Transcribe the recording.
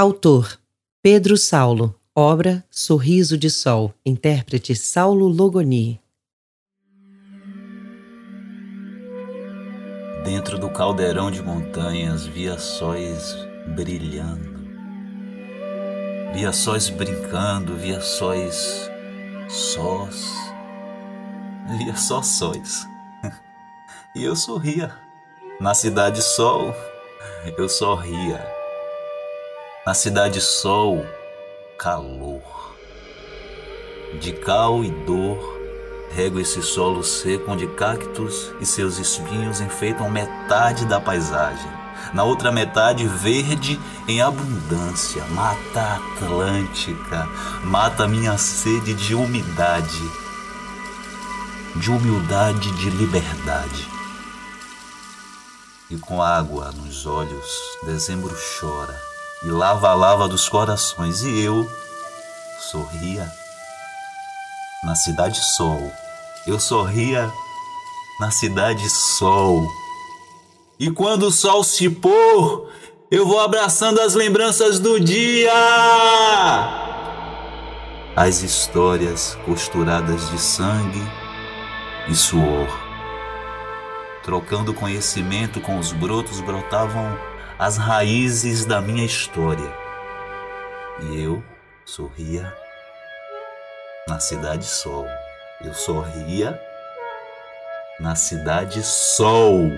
Autor: Pedro Saulo. Obra: Sorriso de Sol. Intérprete: Saulo Logoni. Dentro do caldeirão de montanhas via sóis brilhando, via sóis brincando, via sóis sós, via só sóis. E eu sorria. Na cidade sol, eu sorria. Na cidade sol, calor. De cal e dor, rego esse solo seco onde cactos e seus espinhos enfeitam metade da paisagem. Na outra metade, verde em abundância, mata atlântica, mata minha sede de umidade, de humildade, de liberdade e com água nos olhos, dezembro chora e lava a lava dos corações, e eu sorria na cidade sol. Eu sorria na cidade sol. E quando o sol se pôr, eu vou abraçando as lembranças do dia. As histórias costuradas de sangue e suor Trocando conhecimento com os brotos brotavam as raízes da minha história. E eu sorria na cidade sol. Eu sorria na cidade sol.